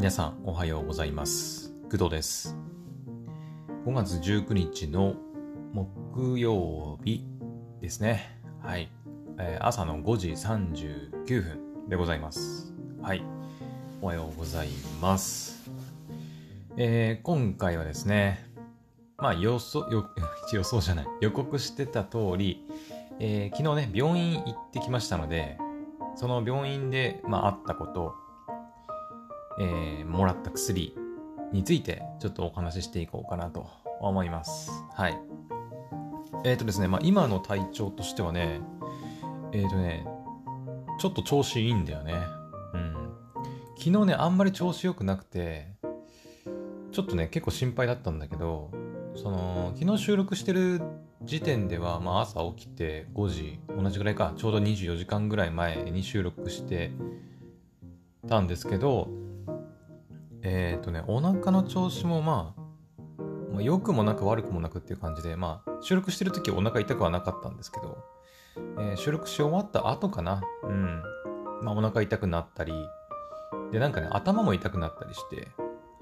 皆さんおはようございます。工藤です。5月19日の木曜日ですね。はい、えー、朝の5時39分でございます。はい。おはようございます。えー、今回はですねまあ予想予予想じゃない。予告してた通り、えー、昨日ね病院行ってきましたのでその病院で、まあ、あったこと、えー、もらった薬についてちょっとお話ししていこうかなと思います。はい。えっ、ー、とですね、まあ、今の体調としてはね、えっ、ー、とね、ちょっと調子いいんだよね。うん。昨日ね、あんまり調子良くなくて、ちょっとね、結構心配だったんだけど、その、昨日収録してる時点では、まあ、朝起きて5時、同じぐらいか、ちょうど24時間ぐらい前に収録してたんですけど、えっ、ー、とね、お腹の調子もまあ、まあ、良くもなく悪くもなくっていう感じで、まあ、収録してる時はお腹痛くはなかったんですけど、えー、収録し終わった後かな、うん。まあ、お腹痛くなったり、で、なんかね、頭も痛くなったりして、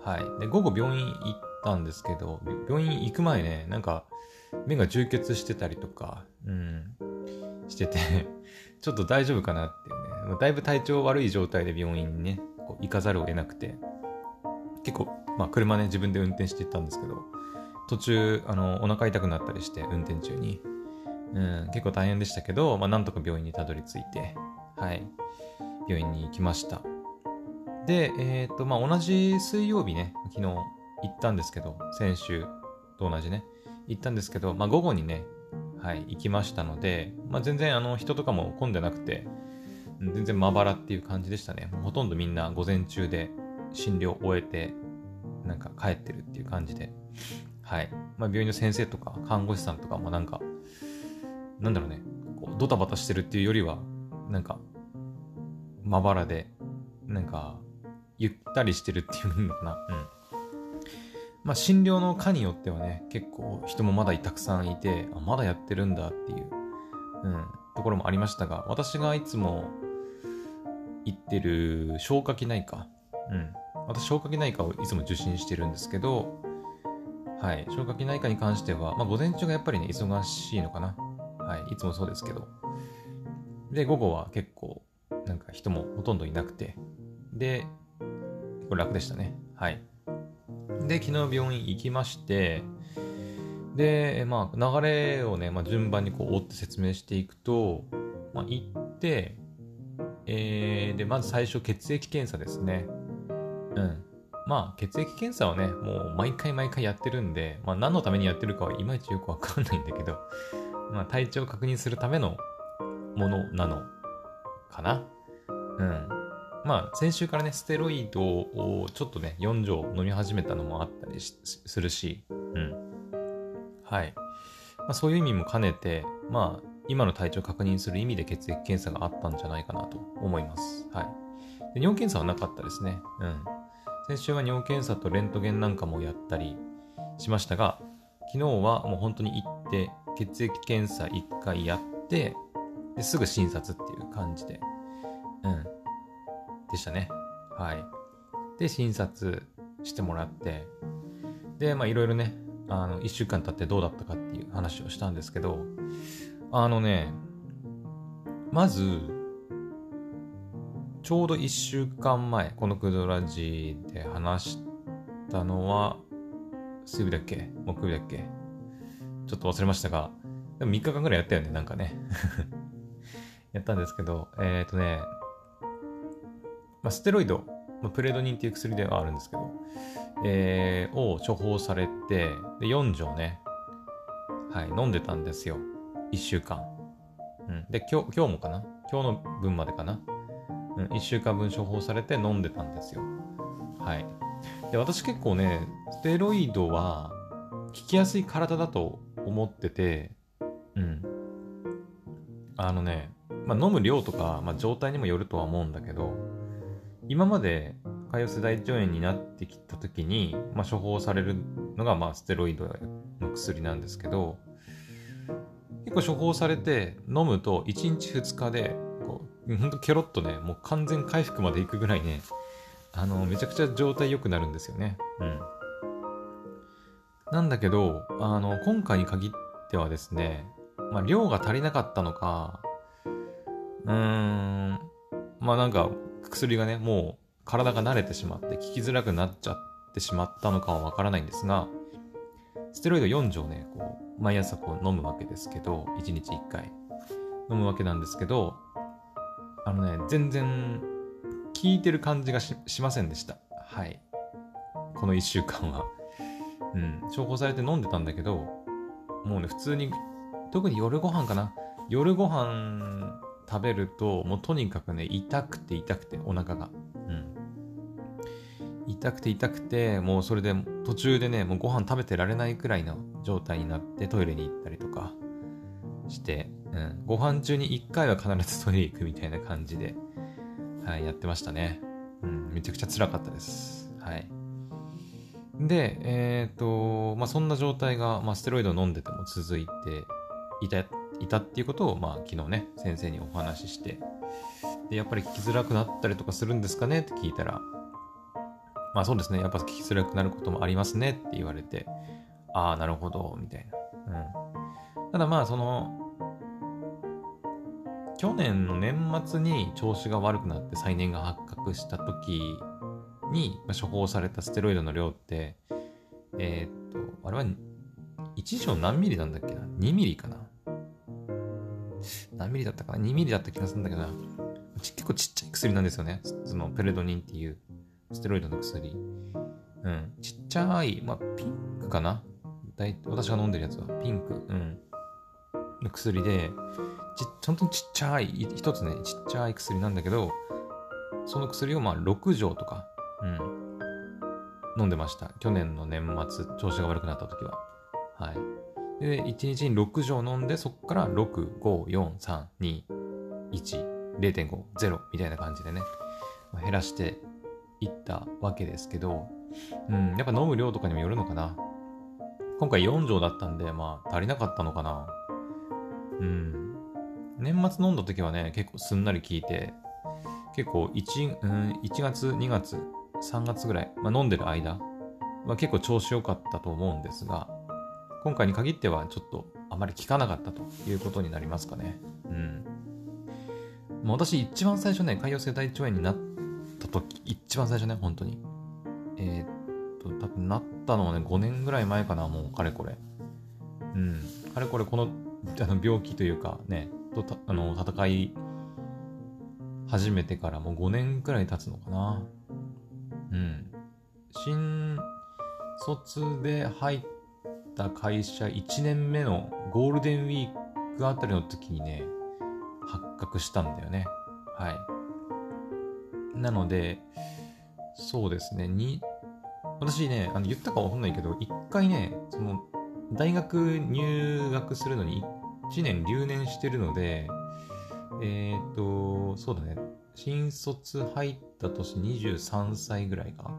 はい。で、午後病院行ったんですけど、病院行く前ね、なんか、目が充血してたりとか、うん、してて ちょっと大丈夫かなっていうね、だいぶ体調悪い状態で病院にね、こう行かざるを得なくて、結構、まあ車ね、自分で運転していったんですけど、途中、あの、お腹痛くなったりして、運転中に。うん、結構大変でしたけど、まあなんとか病院にたどり着いて、はい、病院に行きました。で、え、ー、と、まあ同じ水曜日ね、昨日行ったんですけど、先週と同じね、行ったんですけど、まあ、午後にね、はい、行きましたので、まあ、全然あの人とかも混んでなくて、全然まばらっていう感じでしたね。ほとんどみんな午前中で診療を終えて、なんか帰ってるっていう感じで、はい。まあ、病院の先生とか看護師さんとかもなんか、なんだろうね、こうドタバタしてるっていうよりは、なんか、まばらで、なんか、ゆったりしてるっていうのかな。うん。まあ、診療の科によってはね、結構人もまだたくさんいて、あ、まだやってるんだっていう、うん、ところもありましたが、私がいつも行ってる消化器内科、うん、私消化器内科をいつも受診してるんですけど、はい、消化器内科に関しては、まあ、午前中がやっぱりね、忙しいのかな。はい、いつもそうですけど。で、午後は結構、なんか人もほとんどいなくて、で、これ楽でしたね。はい。で、昨日病院行きまして、で、まあ、流れをね、まあ、順番にこう追って説明していくと、まあ、行って、えー、で、まず最初血液検査ですね。うん。まあ、血液検査はね、もう毎回毎回やってるんで、まあ、何のためにやってるかはいまいちよくわかんないんだけど、まあ、体調を確認するためのものなのかな。うん。まあ、先週からね、ステロイドをちょっとね、4錠飲み始めたのもあったりするし、うん。はい。まあ、そういう意味も兼ねて、まあ、今の体調を確認する意味で血液検査があったんじゃないかなと思います。はい。で尿検査はなかったですね。うん。先週は尿検査とレントゲンなんかもやったりしましたが、昨日はもう本当に行って、血液検査1回やって、ですぐ診察っていう感じで、うん。でしたね。はい。で、診察してもらって、で、まあいろいろね、あの、一週間経ってどうだったかっていう話をしたんですけど、あのね、まず、ちょうど一週間前、このクドラジで話したのは、水曜日だっけ？木曜日だっけ？ちょっと忘れましたが、でも3日間ぐらいやったよね、なんかね。やったんですけど、えっ、ー、とね、まあ、ステロイド、まあ、プレドニンっていう薬ではあるんですけど、えー、を処方されて、で、4錠ね、はい、飲んでたんですよ。1週間。うん。で、今日、今日もかな？今日の分までかな？1週間分処方されて飲んでたんですよ。はい。で、私結構ね、ステロイドは効きやすい体だと思ってて、うん。あのね、まあ、飲む量とか、まあ、状態にもよるとは思うんだけど、今まで潰瘍性大腸炎になってきた時に、まあ、処方されるのが、まあ、ステロイドの薬なんですけど、結構処方されて飲むと1日2日で、ほんとケロッとね、もう完全回復までいくぐらいね、あの、めちゃくちゃ状態良くなるんですよね。うん。なんだけど、あの、今回に限ってはですね、まあ、量が足りなかったのか、うーん、まあなんか、薬がね、もう体が慣れてしまって、効きづらくなっちゃってしまったのかはわからないんですが、ステロイド4錠ね、こう、毎朝こう飲むわけですけど、1日1回飲むわけなんですけど、あのね、全然効いてる感じがしませんでした。はい。この1週間は。うん、処方されて飲んでたんだけど、もうね、普通に、特に夜ご飯かな。夜ご飯食べると、もうとにかくね、痛くて痛くて、お腹が。うん。痛くて痛くて、もうそれで途中でね、もうご飯食べてられないくらいの状態になってトイレに行ったりとかして、うん、ご飯中に1回は必ずトイレ行くみたいな感じで、はい、やってましたね。うん、めちゃくちゃ辛かったです。はい。で、えっ、ー、と、まあ、そんな状態が、まあ、ステロイドを飲んでても続いていた、いたっていうことを、まあ、昨日ね、先生にお話しして、で、やっぱり聞きづらくなったりとかするんですかねって聞いたら、まあそうですね、やっぱ聞きづらくなることもありますねって言われて、ああ、なるほど、みたいな。うん。ただまあ、その、去年の年末に調子が悪くなって再燃が発覚した時に処方されたステロイドの量って、えー、っと、あれは1錠何ミリなんだっけな ?2 ミリかな？何ミリだったかな ?2 ミリだった気がするんだけどな。結構ちっちゃい薬なんですよね。そのペレドニンっていうステロイドの薬。うん。ちっちゃい、まあ、ピンクかな？大私が飲んでるやつは。ピンク。うん。の薬で、ち、本当にちっちゃい、一つね、ちっちゃい薬なんだけど、その薬をまあ6錠とか、うん、飲んでました。去年の年末、調子が悪くなった時は。はい。で、1日に6錠飲んで、そこから6、5、4、3、2、1、0.5、0みたいな感じでね、減らしていったわけですけど、うん、やっぱ飲む量とかにもよるのかな。今回4錠だったんで、まあ足りなかったのかな。うん。年末飲んだ時はね、結構すんなり効いて、結構 1,、うん、1月、2月、3月ぐらい、まあ、飲んでる間は結構調子良かったと思うんですが、今回に限ってはちょっとあまり効かなかったということになりますかね。うん。もう私一番最初ね、潰瘍性大腸炎になった時、一番最初ね、本当に。えー、っと、多分なったのはね、5年ぐらい前かな、もうかれこれ。うん。かれこれこのあの病気というかね、とあの戦い始めてからもう5年くらい経つのかな。うん。新卒で入った会社1年目のゴールデンウィークあたりの時にね、発覚したんだよね。はい。なので、そうですね、に、私ね、あの言ったかわかんないけど、一回ね、その、大学入学するのに1年留年してるので、えっ、ー、と、そうだね。新卒入った年23歳ぐらいか。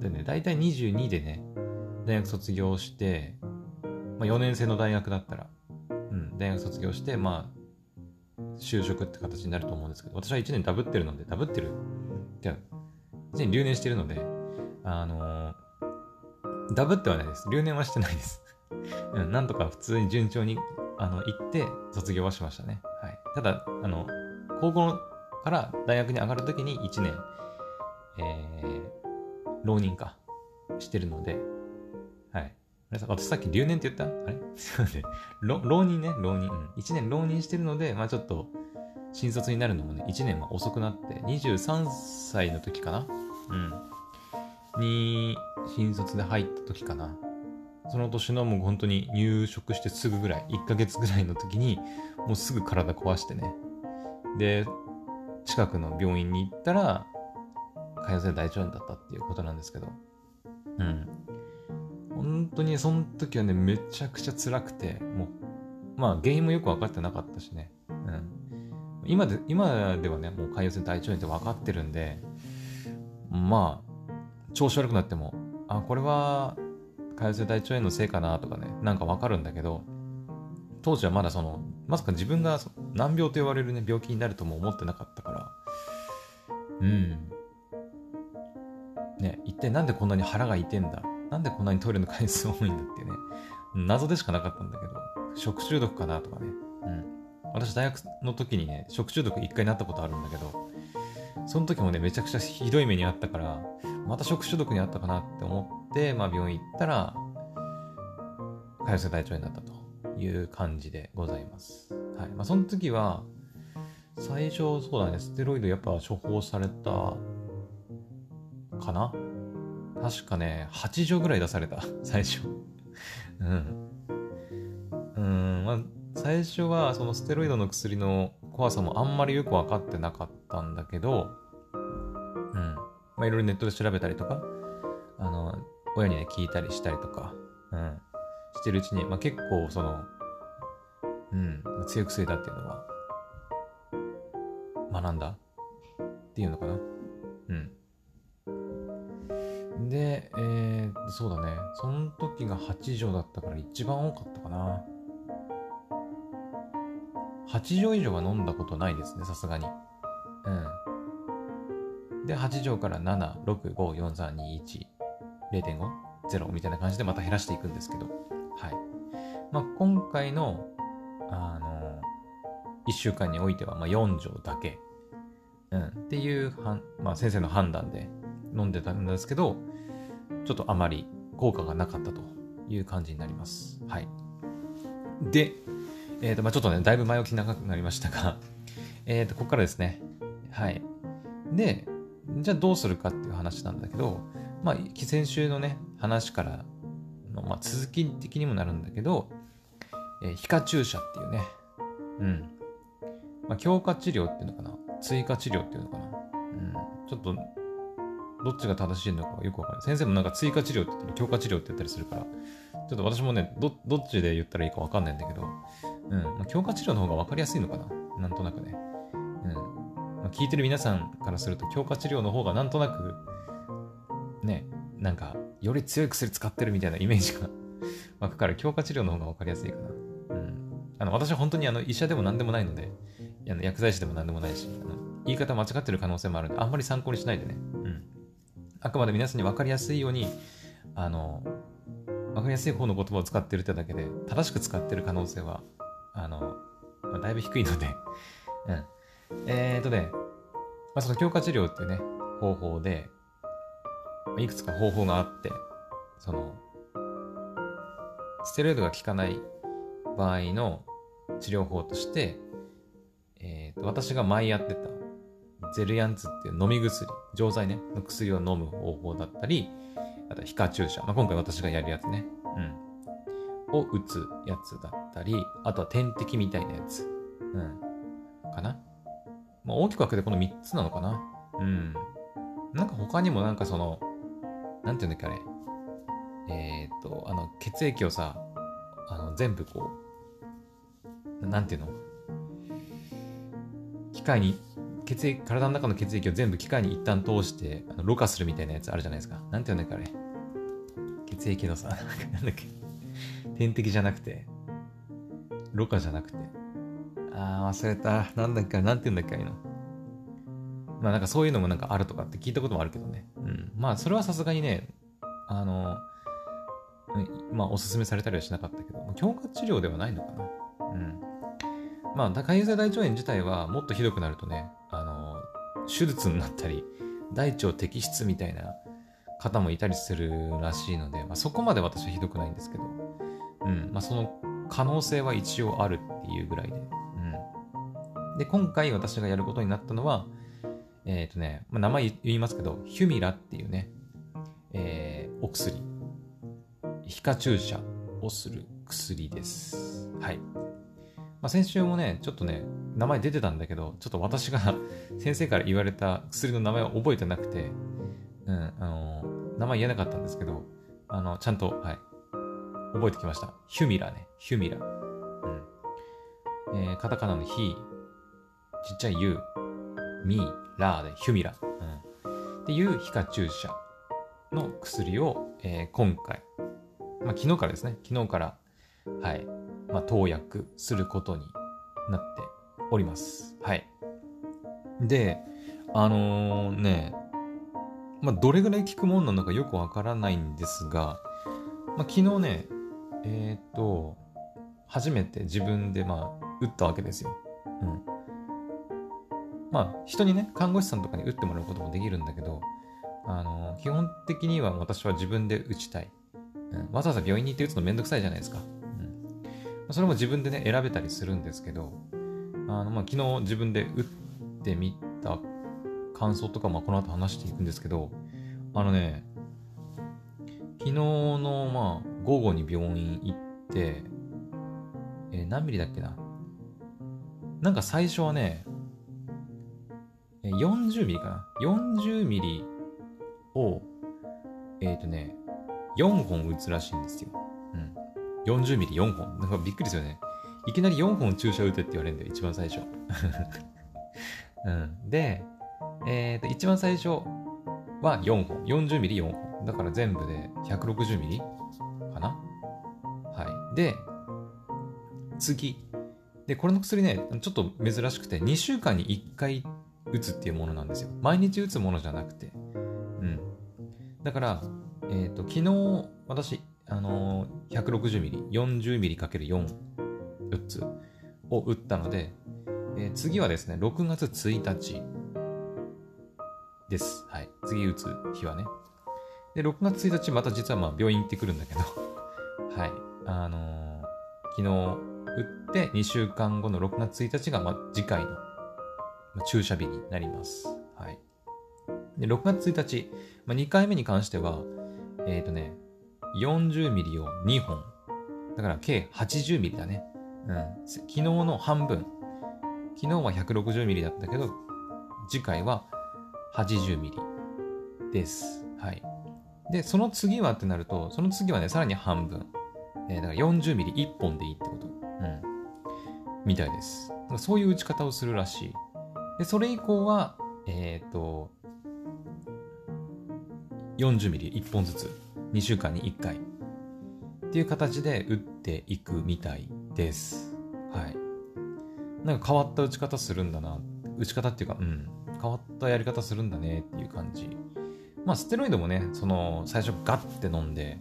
でね、だいたい22でね、大学卒業して、まあ4年生の大学だったら、うん、大学卒業して、まあ、就職って形になると思うんですけど、私は1年ダブってるので、ダブってる。じゃあ、1年留年してるので、あのー、ダブってはないです。留年はしてないです。なんとか普通に順調にあの行って卒業はしましたね。はい、ただ、あの、高校から大学に上がるときに1年、えー、浪人か、してるので、はい。私さっき留年って言った？あれ？すいません。浪人ね、浪人。うん。1年浪人してるので、まあちょっと、新卒になるのもね、1年は遅くなって、23歳の時かな？うん。に、新卒で入った時かな。その年のもう本当に入職してすぐぐらい、1ヶ月ぐらいの時に、もうすぐ体壊してね。で、近くの病院に行ったら、潰瘍性大腸炎だったっていうことなんですけど。うん。本当にその時はね、めちゃくちゃ辛くて、もう、まあ原因もよく分かってなかったしね。うん。今で、今ではね、もう潰瘍性大腸炎って分かってるんで、まあ、調子悪くなっても、あ、これは潰瘍性大腸炎のせいかなとかね、なんかわかるんだけど、当時はまだその、まさか自分が難病と言われるね、病気になるとも思ってなかったから、うん。ね、一体なんでこんなに腹が痛いんだなんでこんなにトイレの回数多いんだってね、謎でしかなかったんだけど、食中毒かなとかね。うん。私大学の時にね、食中毒一回なったことあるんだけど、その時もね、めちゃくちゃひどい目にあったから、また食中毒にあったかなって思って、まあ病院行ったら、潰瘍性大腸炎だったという感じでございます。はい。まあその時は、最初そうだね、ステロイドやっぱ処方されたかな？確かね、8錠ぐらい出された、最初。うん。うん、まあ、最初はそのステロイドの薬の怖さもあんまりよく分かってなかったんだけど、まあ、いろいろネットで調べたりとか、あの、親にね、聞いたりしたりとか、うん。してるうちに、まあ、結構その、うん、強い薬だっていうのは、学んだっていうのかな。うん。で、えー、そうだね。その時が8畳だったから一番多かったかな。8畳以上は飲んだことないですね、さすがに。うん。で、8畳から7、6、5、4、3、2、1、0.5、0みたいな感じでまた減らしていくんですけど。はい。まあ、今回の、あの、1週間においては、まあ、4畳だけ。うん。っていうはまあ、先生の判断で飲んでたんですけど、ちょっとあまり効果がなかったという感じになります。はい。で、えっ、ー、と、まあちょっとね、だいぶ前置き長くなりましたが、えっ、と、ここからですね。はい。で、じゃあどうするかっていう話なんだけど、まあ、先週のね、話からの、まあ、続き的にもなるんだけど、えー、皮下注射っていうね、うん。まあ、強化治療っていうのかな？追加治療っていうのかな？うん。ちょっとどっちが正しいのかよくわかんない。先生もなんか追加治療って言ったり、強化治療って言ったりするから、ちょっと私もね、ど、どっちで言ったらいいかわかんないんだけど、うん。まあ、強化治療の方がわかりやすいのかな？なんとなくね。うん。まあ、聞いてる皆さんからすると、強化治療の方がなんとなく、ね、なんか、より強い薬使ってるみたいなイメージが 湧くから、強化治療の方がわかりやすいかな。うん。あの、私は本当にあの、医者でも何でもないので、あの薬剤師でも何でもないし、あの言い方間違ってる可能性もあるんで、あんまり参考にしないでね。うん。あくまで皆さんに分かりやすいように、あの、分かりやすい方の言葉を使ってるってだけで、正しく使ってる可能性は、あの、まあ、だいぶ低いのでうん。えーとね、まあ、その強化治療っていうね、方法で、いくつか方法があって、その、ステロイドが効かない場合の治療法として、えーと、私が前やってたゼルヤンツっていう飲み薬、錠剤ね、の薬を飲む方法だったり、あと皮下注射、まあ、今回私がやるやつね、うん、を打つやつだったり、あとは点滴みたいなやつ、うん、かな。まあ、大きく分けてこの3つなのかな。うん。なんか他にもなんかその、なんていうんだっけあれ。えー、っと、あの、血液をさ、あの、全部こう、なんていうの？機械に血液、体の中の血液を全部機械に一旦通して、あのろ過するみたいなやつあるじゃないですか。なんて言うんだっけあれ。血液のさ、なんだっけ。点滴じゃなくて、ろ過じゃなくて。あ、忘れた。なんだっけなんて言うんだっけあの。まあなんかそういうのもなんかあるとかって聞いたこともあるけどね。うん。まあそれはさすがにね、あの、まあおすすめされたりはしなかったけど、強化治療ではないのかな。うん。まあ、潰瘍性大腸炎自体はもっとひどくなるとね、あの、手術になったり、大腸摘出みたいな方もいたりするらしいので、まあ、そこまで私はひどくないんですけど、うん、まあ、その可能性は一応あるっていうぐらいで、で、今回私がやることになったのは、えっ、ー、とね、まあ、名前言いますけど、ヒュミラっていうね、えー、お薬、皮下注射をする薬です。はい。まあ、先週もね、ちょっとね、名前出てたんだけど、ちょっと私が 先生から言われた薬の名前を覚えてなくて、うん、あのー、名前言えなかったんですけど、あの、ちゃんと、はい、覚えてきました。ヒュミラね、ヒュミラ。うん。えー、カタカナのヒ、ちっちゃいユ、ミー、ラーでヒュミラ。うん。っていう皮下注射の薬を、えー、今回、まあ、昨日からですね、昨日から、はい、まあ、投薬することになっております。はい。で、あのー、ね、まあ、どれぐらい効くもんなのかよくわからないんですが、まあ、昨日ね、えっ、と、初めて自分でまあ、打ったわけですよ。うん。まあ、人にね、看護師さんとかに打ってもらうこともできるんだけど、あの、基本的には私は自分で打ちたい。うん、わざわざ病院に行って打つのめんどくさいじゃないですか。うん。それも自分でね、選べたりするんですけど、あの、まあ、昨日自分で打ってみた感想とか、まあ、この後話していくんですけど、あのね、昨日の、まあ、午後に病院行って、えー、何ミリだっけななんか最初はね、40ミリかな ?40 ミリを、えっ、ー、とね、4本打つらしいんですよ。うん。40ミリ4本。なんかびっくりですよね。いきなり4本注射打てって言われるんだよ、一番最初。うん。で、えっ、ー、と、一番最初は4本。40ミリ4本。だから全部で160ミリかな？はい。で、次。で、これの薬ね、ちょっと珍しくて、2週間に1回打つっていうものなんですよ。毎日打つものじゃなくて。うん。だから、えっ、ー、と、昨日、私、あのー、160ミリ、40ミリ ×4、4つを打ったので、えー、次はですね、6月1日です。はい。次打つ日はね。で、6月1日また実はまあ病院行ってくるんだけど はい。あのー、昨日打って2週間後の6月1日がまあ次回の注射日になります。はい。で、6月1日、まあ、2回目に関しては、えっ、ー、とね、40ミリを2本。だから計80ミリだね。うん。昨日の半分。昨日は160ミリだったけど、次回は80ミリです。はい。で、その次はってなると、その次はね、さらに半分。えー、だから40ミリ1本でいいってこと。うん。みたいです。そういう打ち方をするらしい。で、それ以降は、えっ、ー、と、40ミリ1本ずつ、2週間に1回っていう形で打っていくみたいです。はい。なんか変わった打ち方するんだな。打ち方っていうか、うん。変わったやり方するんだねっていう感じ。まあ、ステロイドもね、その、最初ガッて飲んで、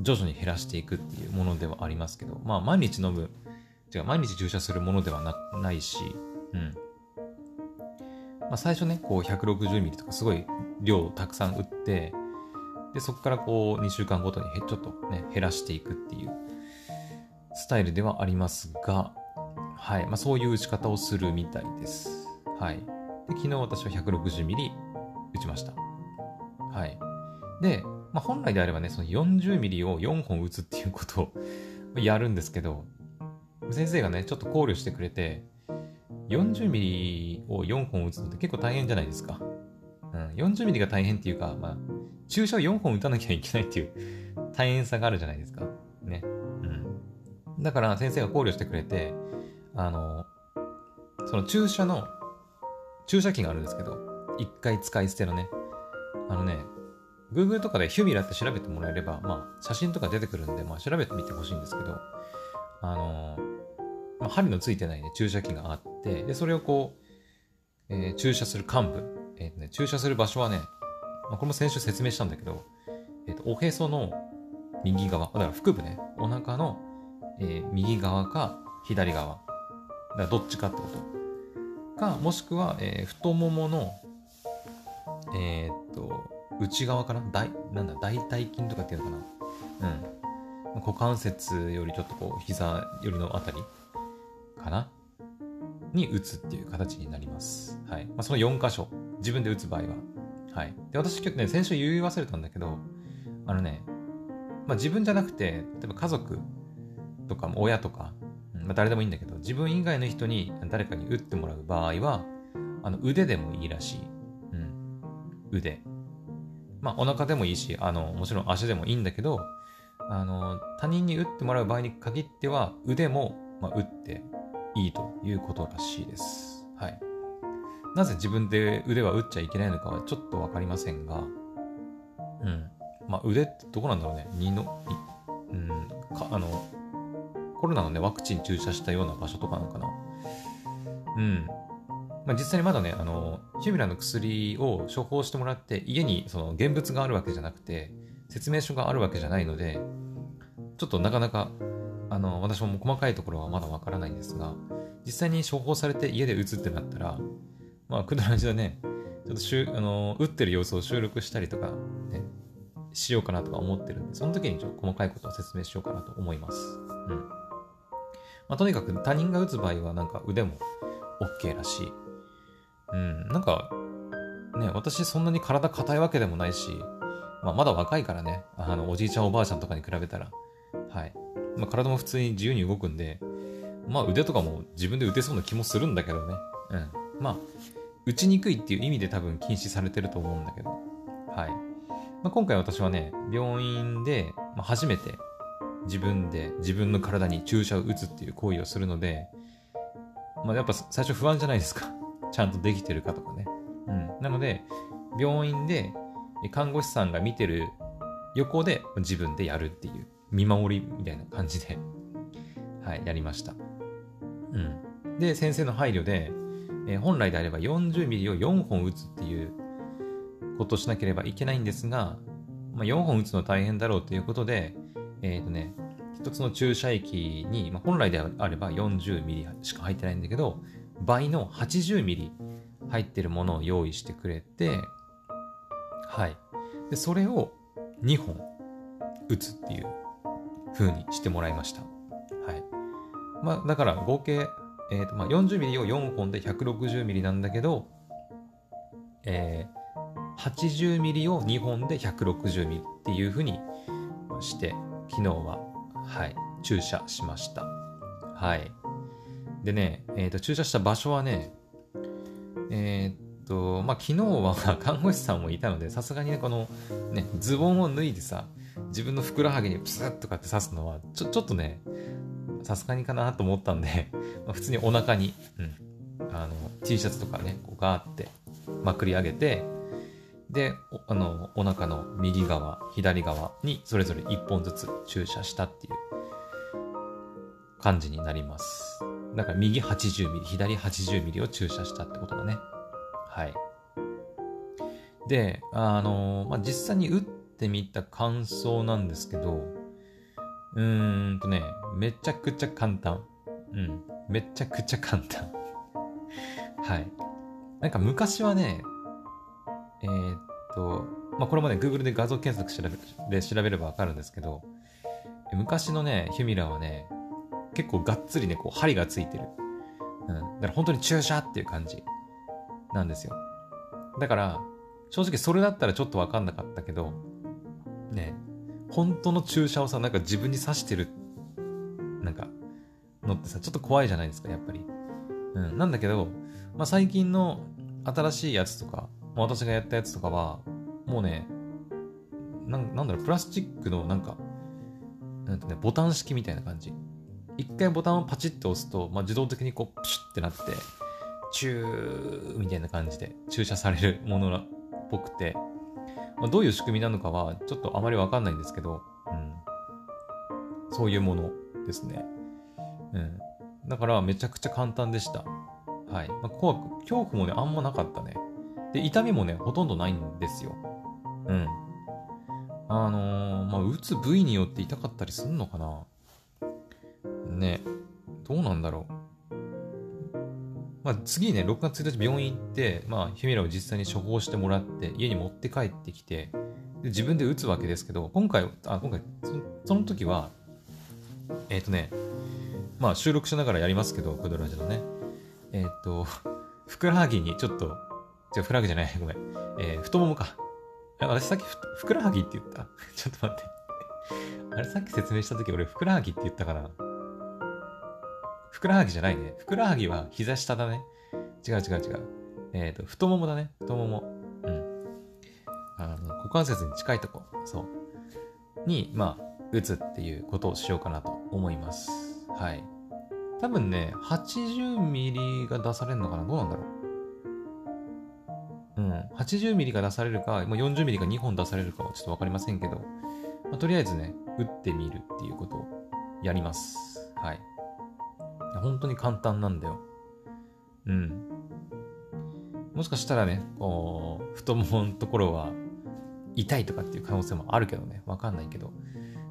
徐々に減らしていくっていうものではありますけど、まあ、毎日飲む、違う、毎日注射するものではなないし、うん。まあ、最初ね、こう160ミリとかすごい量をたくさん打って、で、そこからこう2週間ごとにちょっとね、減らしていくっていうスタイルではありますが、はい。まあ、そういう打ち方をするみたいです。はい。で、昨日私は160ミリ打ちました。はい。で、まあ、本来であればね、その40ミリを4本打つっていうことをやるんですけど、先生がね、ちょっと考慮してくれて、40ミリを4本打つのって結構大変じゃないですか。うん、40ミリが大変っていうか、まあ、注射を4本打たなきゃいけないっていう大変さがあるじゃないですか。ね。うん。だから先生が考慮してくれて、あの、その注射の、注射器があるんですけど、一回使い捨てのね、あのね、Google とかでヒュミラって調べてもらえれば、まあ、写真とか出てくるんで、まあ、調べてみてほしいんですけど、あのまあ、針のついてないね、注射器があって、で、それをこう、えー、注射する幹部、えーね、注射する場所はね、まあ、これも先週説明したんだけど、えっ、ー、と、おへその右側、だから腹部ね、お腹の、えー、右側か左側。だからどっちかってこと。か、もしくは、えー、太ももの、えー、っと、内側かな？大、なんだ、大腿筋とかっていうのかな？うん。股関節よりちょっとこう、膝よりのあたり。かな？に打つっていう形になります。はい。まあ、その4箇所、自分で打つ場合は。はい。で、私、ね、先週言い忘れたんだけど、あのね、まあ、自分じゃなくて、例えば家族とか親とか、まあ、誰でもいいんだけど、自分以外の人に誰かに打ってもらう場合は、あの腕でもいいらしい。うん。腕。まあ、お腹でもいいし、あの、もちろん足でもいいんだけど、あの、他人に打ってもらう場合に限っては、腕も、まあ、打っていいということらしいです。はい。なぜ自分で腕は打っちゃいけないのかはちょっとわかりませんが、うん。まあ、腕ってどこなんだろうね。二の、うん、か、あの、コロナのね、ワクチン注射したような場所とかなのかな。うん。まあ、実際にまだね、あの、ヒュミラの薬を処方してもらって、家にその現物があるわけじゃなくて、説明書があるわけじゃないので、ちょっとなかなか、あの、私も細かいところはまだわからないんですが、実際に処方されて家で打つってなったら、まあ、くだらじでね、ちょっとしゅあの打ってる様子を収録したりとか、ね、しようかなとか思ってるんで、その時にちょっと細かいことを説明しようかなと思います。うん。まあ、とにかく他人が打つ場合はなんか腕も OK らしい。うん、なんか、ね、私そんなに体硬いわけでもないし、まあ、まだ若いからね、あの、おじいちゃんおばあちゃんとかに比べたら、はい。まあ、体も普通に自由に動くんで、まあ、腕とかも自分で打てそうな気もするんだけどね。うん。まあ、打ちにくいっていう意味で多分禁止されてると思うんだけど、はい。まあ、今回私はね、病院で、まあ、初めて自分で自分の体に注射を打つっていう行為をするので、まあ、やっぱ最初不安じゃないですか。ちゃんとできてるかとかね。うん。なので、病院で看護師さんが見てる横で自分でやるっていう見守りみたいな感じで はい、やりました。うん。で、先生の配慮で、えー、本来であれば40ミリを4本打つっていうことをしなければいけないんですが、まあ、4本打つの大変だろうということで、えっ、ー、とね、一つの注射液に、まあ、本来であれば40ミリしか入ってないんだけど、倍の80ミリ入ってるものを用意してくれて、はい。で、それを2本打つっていう風にしてもらいました。はい。まあ、だから合計、えーとまあ、40ミリを4本で160ミリなんだけど、えー、80ミリを2本で160ミリっていう風にして、昨日は、はい、注射しました。はい。でね、え、ー、と、注射した場所はね、えっ、ー、と、まあ、昨日は看護師さんもいたので、さすがにね、この、ね、ズボンを脱いでさ、自分のふくらはぎにプスッとかって刺すのは、ちょ、ちょっとね、さすがにかなと思ったんで、普通にお腹に、うん、あの、T シャツとかね、こうガーってまくり上げて、で、おあの、お腹の右側、左側にそれぞれ1本ずつ注射したっていう感じになります。だから右80ミリ、左80ミリを注射したってことだね。はい。で、あのまあ、実際に打っってみた感想なんですけど、うーんとね、めちゃくちゃ簡単。うん。めちゃくちゃ簡単。はい。なんか昔はね、えー、っと、まあ、これもね、Google で画像検索調べで調べればわかるんですけど、昔のね、ヒュミラーはね、結構がっつりね、こう、針がついてる。うん。だから本当に注射っていう感じなんですよ。だから、正直それだったらちょっとわかんなかったけど、ね、本当の注射をさ、なんか自分に刺してる、なんか、のってさ、ちょっと怖いじゃないですか、やっぱり。うん。なんだけど、まあ、最近の新しいやつとか、まあ、私がやったやつとかは、もうね、なんなんだろう、プラスチックのなんか、なんてね、ボタン式みたいな感じ。一回ボタンをパチッと押すと、まあ、自動的にこう、プシュってなって、チューみたいな感じで注射されるものっぽくて、まあ、どういう仕組みなのかは、ちょっとあまりわかんないんですけど、うん。そういうものですね。うん。だから、めちゃくちゃ簡単でした。はい。まあ、怖く、恐怖もね、あんまなかったね。で、痛みもね、ほとんどないんですよ。うん。あのー、まあ、打つ部位によって痛かったりすんのかなね、どうなんだろう。まあ、次ね、6月1日病院行って、まあ、ヒミラを実際に処方してもらって、家に持って帰ってきて、で自分で打つわけですけど、今回、あ、今回、その時は、えっ、ー、とね、まあ、収録しながらやりますけど、クドラジのね。えっ、ー、と、ふくらはぎにちょっと、じゃふくらはぎじゃない、ごめん。えー、太ももか。私さっきふくらはぎって言った？ちょっと待ってあれさっき説明した時俺ふくらはぎって言ったかなふくらはぎじゃないね。ふくらはぎは膝下だね。違う違う違う。えっ、ー、と、太ももだね。太もも。うん。あの、股関節に近いとこ。そう。に、まあ、打つっていうことをしようかなと思います。はい。多分ね、80ミリが出されるのかなどうなんだろううん。80ミリが出されるか、まあ、40ミリが2本出されるかはちょっとわかりませんけど、まあ、とりあえずね、打ってみるっていうことをやります。はい。本当に簡単なんだよ。うん。もしかしたらね、こう、太もものところは痛いとかっていう可能性もあるけどね、わかんないけど。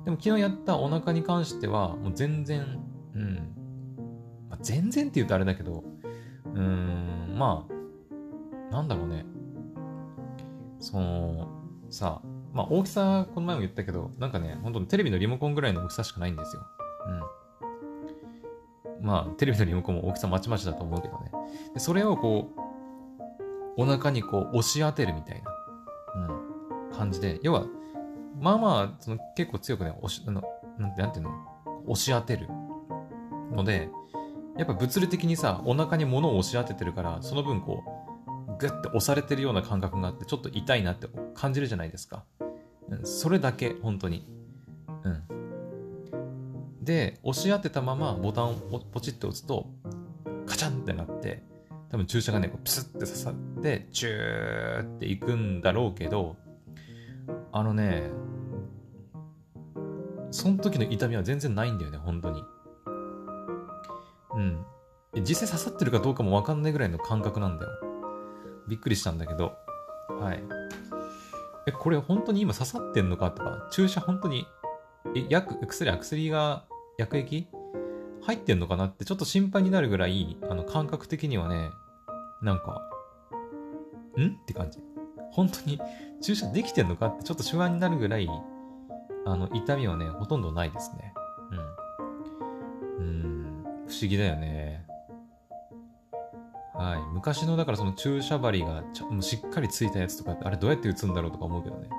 でも昨日やったお腹に関しては、もう全然、うん。まあ、全然って言うとあれだけど、うーん、まあ、なんだろうね。その、さ、まあ大きさ、この前も言ったけど、なんかね、本当にテレビのリモコンぐらいの大きさしかないんですよ。うん。まあ、テレビのリモコンも大きさまちまちだと思うけどね。でそれをこう、お腹にこう押し当てるみたいな、うん、感じで、要は、まあまあ、その結構強くね、押し、あの、なんて、なんていうの、押し当てるので、やっぱ物理的にさ、お腹に物を押し当ててるから、その分こう、グッて押されてるような感覚があって、ちょっと痛いなって感じるじゃないですか。うん、それだけ、本当に。うん。で、押し当てたままボタンをポチッと押すと、カチャンってなって、多分注射がね、プスって刺さって、チューっていくんだろうけど、あのね、その時の痛みは全然ないんだよね、本当に。うん。実際刺さってるかどうかもわかんないぐらいの感覚なんだよ。びっくりしたんだけど。はい。え、これ本当に今刺さってんのかとか、注射本当に、え、薬、薬、薬が、薬液？入ってんのかなってちょっと心配になるぐらい、あの、感覚的にはね、なんか、ん？って感じ。本当に注射できてんのかってちょっと不安になるぐらい、あの、痛みはね、ほとんどないですね。うん。うん、不思議だよね。はい。昔の、だからその注射針がちもうしっかりついたやつとか、あれどうやって打つんだろうとか思うけどね。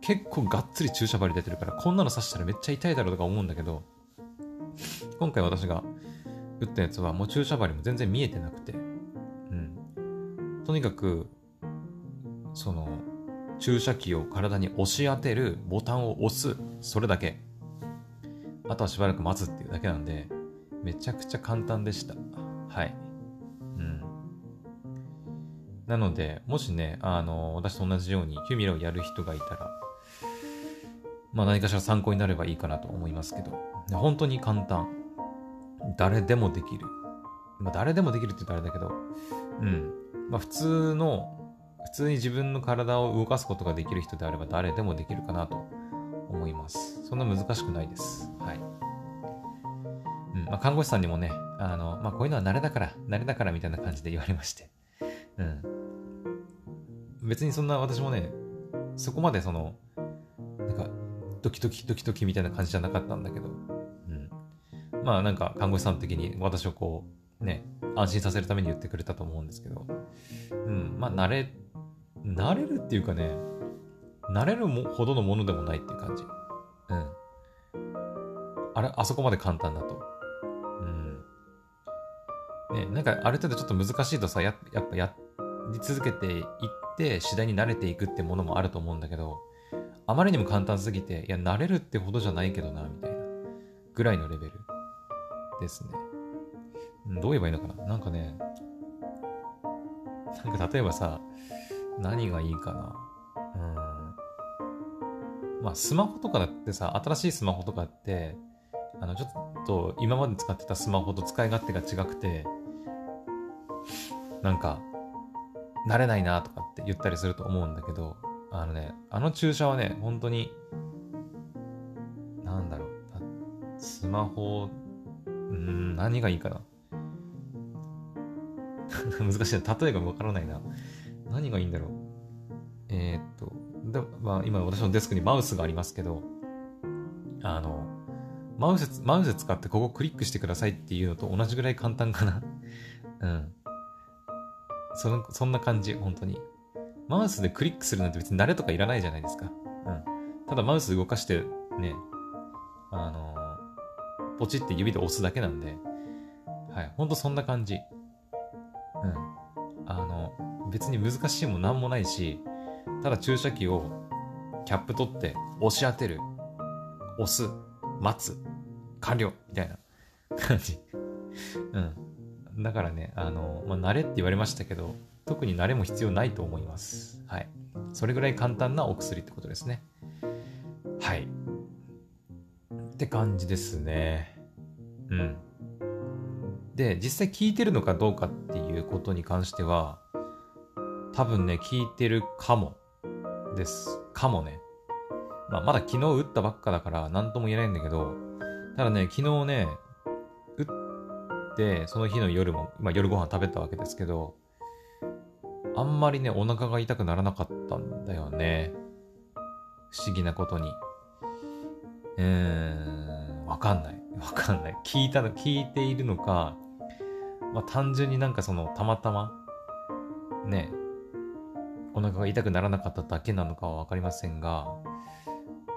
結構がっつり注射針出てるから、こんなの刺したらめっちゃ痛いだろうとか思うんだけど、今回私が打ったやつはもう注射針も全然見えてなくて、うんとにかく、その、注射器を体に押し当てるボタンを押す、それだけ。あとはしばらく待つっていうだけなんで、めちゃくちゃ簡単でした。はい。うん。なので、もしね、あの、私と同じようにヒュミラをやる人がいたら、まあ何かしら参考になればいいかなと思いますけど、本当に簡単。誰でもできる。まあ誰でもできるって言うとあれだけど、うん。まあ、普通の、普通に自分の体を動かすことができる人であれば誰でもできるかなと思います。そんな難しくないです。はい。うんまあ、看護師さんにもね、あの、まあ、こういうのは慣れだから、慣れだからみたいな感じで言われまして。うん。別にそんな私もね、そこまでその、なんか、ドキドキドキドキみたいな感じじゃなかったんだけど、まあなんか看護師さん的に私をこう、ね、安心させるために言ってくれたと思うんですけど、うん、まあ、慣れ、慣れるっていうかね、慣れるほどのものでもないっていう感じ。うん。あれ、あそこまで簡単だと。うん。ね、なんかある程度ちょっと難しいとさ、ややっぱやり続けていって、次第に慣れていくってものもあると思うんだけど、あまりにも簡単すぎて、いや、慣れるってほどじゃないけどな、みたいな。ぐらいのレベルですね。どう言えばいいのかな？なんかね、なんか例えばさ、何がいいかな？うん。まあ、スマホとかだってさ、新しいスマホとかって、あの、ちょっと今まで使ってたスマホと使い勝手が違くて、なんか、慣れないなとかって言ったりすると思うんだけど、あのね、あの注射はね、本当に、なんだろう、スマホ、うん、何がいいかな？難しいな。例えがわからないな。何がいいんだろう？えー、っと、だまあ、今私のデスクにマウスがありますけど、あの、マウス、マウス使ってここクリックしてくださいっていうのと同じぐらい簡単かな？うん。その、そんな感じ、本当に。マウスでクリックするなんて別に慣れとかいらないじゃないですか。うん。ただマウス動かして、ね、あのポチって指で押すだけなんで、はい。ほんとそんな感じ。うん。あの、別に難しいも何もないし、ただ注射器をキャップ取って押し当てる、押す、待つ、完了みたいな感じ。うん。だからね、あの、まあ、慣れって言われましたけど、特に慣れも必要ないと思います。はい。それぐらい簡単なお薬ってことですね。って感じですね。うん。で、実際効いてるのかどうかっていうことに関しては、多分ね、効いてるかもです。かもね。まあ、まだ昨日打ったばっかだから何とも言えないんだけど、ただね、昨日ね、打って、その日の夜も、まあ夜ご飯食べたわけですけど、あんまりね、お腹が痛くならなかったんだよね。不思議なことに。うーん、わかんない。わかんない。聞いたの、聞いているのか、まあ単純になんかその、たまたま、ね、お腹が痛くならなかっただけなのかはわかりませんが、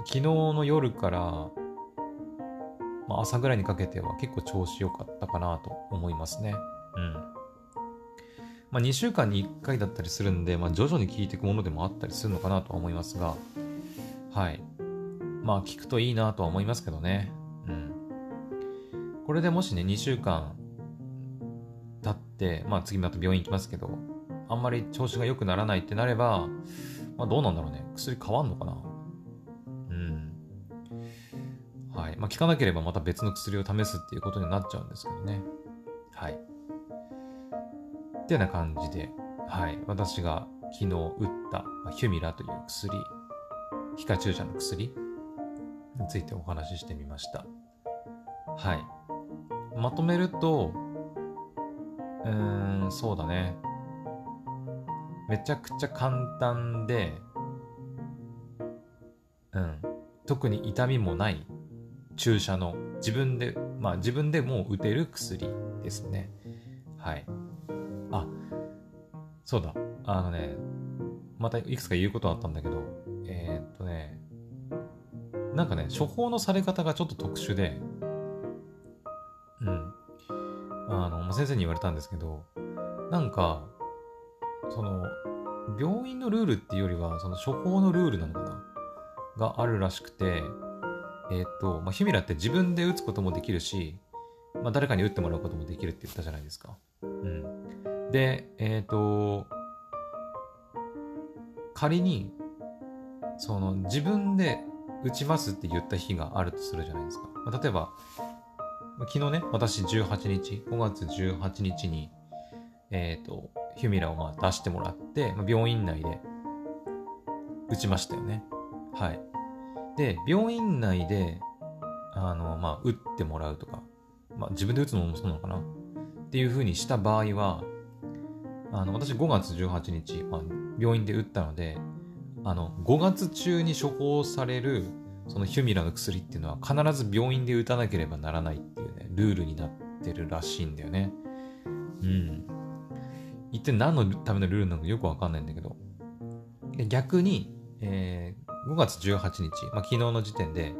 昨日の夜から、まあ、朝ぐらいにかけては結構調子良かったかなと思いますね。うん。まあ、2週間に1回だったりするんで、まあ、徐々に効いていくものでもあったりするのかなとは思いますが、はい。まあ、効くといいなとは思いますけどね。うん。これでもしね、2週間経って、まあ、次また病院行きますけど、あんまり調子が良くならないってなれば、まあ、どうなんだろうね。薬変わんのかなうん。はい。まあ、効かなければまた別の薬を試すっていうことになっちゃうんですけどね。はい。ってな感じで、はい。私が昨日打った、まあ、ヒュミラという薬、皮下注射の薬についてお話ししてみました。はい。まとめると、うーん、そうだね。めちゃくちゃ簡単で、うん、特に痛みもない注射の自分で、まあ自分でもう打てる薬ですね。はい。あ、そうだ。あのね、またいくつか言うことあったんだけど、えー、っとね、なんかね、処方のされ方がちょっと特殊で、うん。あの、先生に言われたんですけど、なんか、その、病院のルールっていうよりは、その処方のルールなのかな？があるらしくて、えっ、と、まあ、ヒミラって自分で打つこともできるし、まあ、誰かに打ってもらうこともできるって言ったじゃないですか。うん。で、えっ、と、仮に、その、自分で打ちますって言った日があるとするじゃないですか。まあ、例えば、昨日ね、私18日、5月18日に、えっ、ー、と、ヒュミラをまあ出してもらって、まあ、病院内で打ちましたよね。はい。で、病院内で、あの、まあ、打ってもらうとか、まあ、自分で打つのもそうなのかな？っていう風にした場合は、あの、私5月18日、まあ、病院で打ったので、あの、5月中に処方される、そのヒュミラの薬っていうのは必ず病院で打たなければならないっていうね、ルールになってるらしいんだよね。うん。一体何のためのルールなのかよくわかんないんだけど。逆に、えー、5月18日、まあ、昨日の時点で、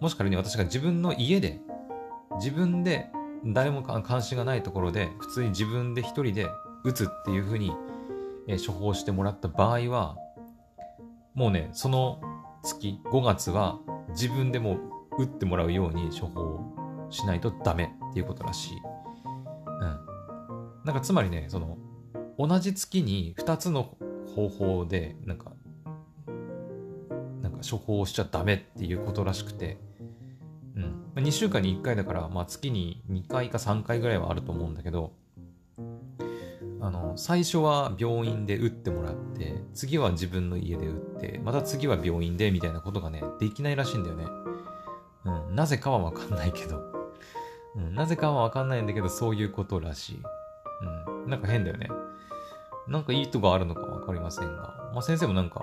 もし仮に私が自分の家で、自分で誰も関心がないところで、普通に自分で一人で打つっていうふうに、えー、処方してもらった場合は、もうね、その月、5月は自分でも打ってもらうように処方しないとダメっていうことらしい。うん。なんかつまりね、その、同じ月に2つの方法で、なんか、なんか処方しちゃダメっていうことらしくて、うん。2週間に1回だから、まあ月に2回か3回ぐらいはあると思うんだけど、あの、最初は病院で打ってもらって、次は自分の家で打って、また次は病院でみたいなことがね、できないらしいんだよね。うん。なぜかはわかんないけど。うん。なぜかはわかんないんだけど、そういうことらしい。うん。なんか変だよね。なんかいいとこあるのかわかりませんが、まあ先生もなんか、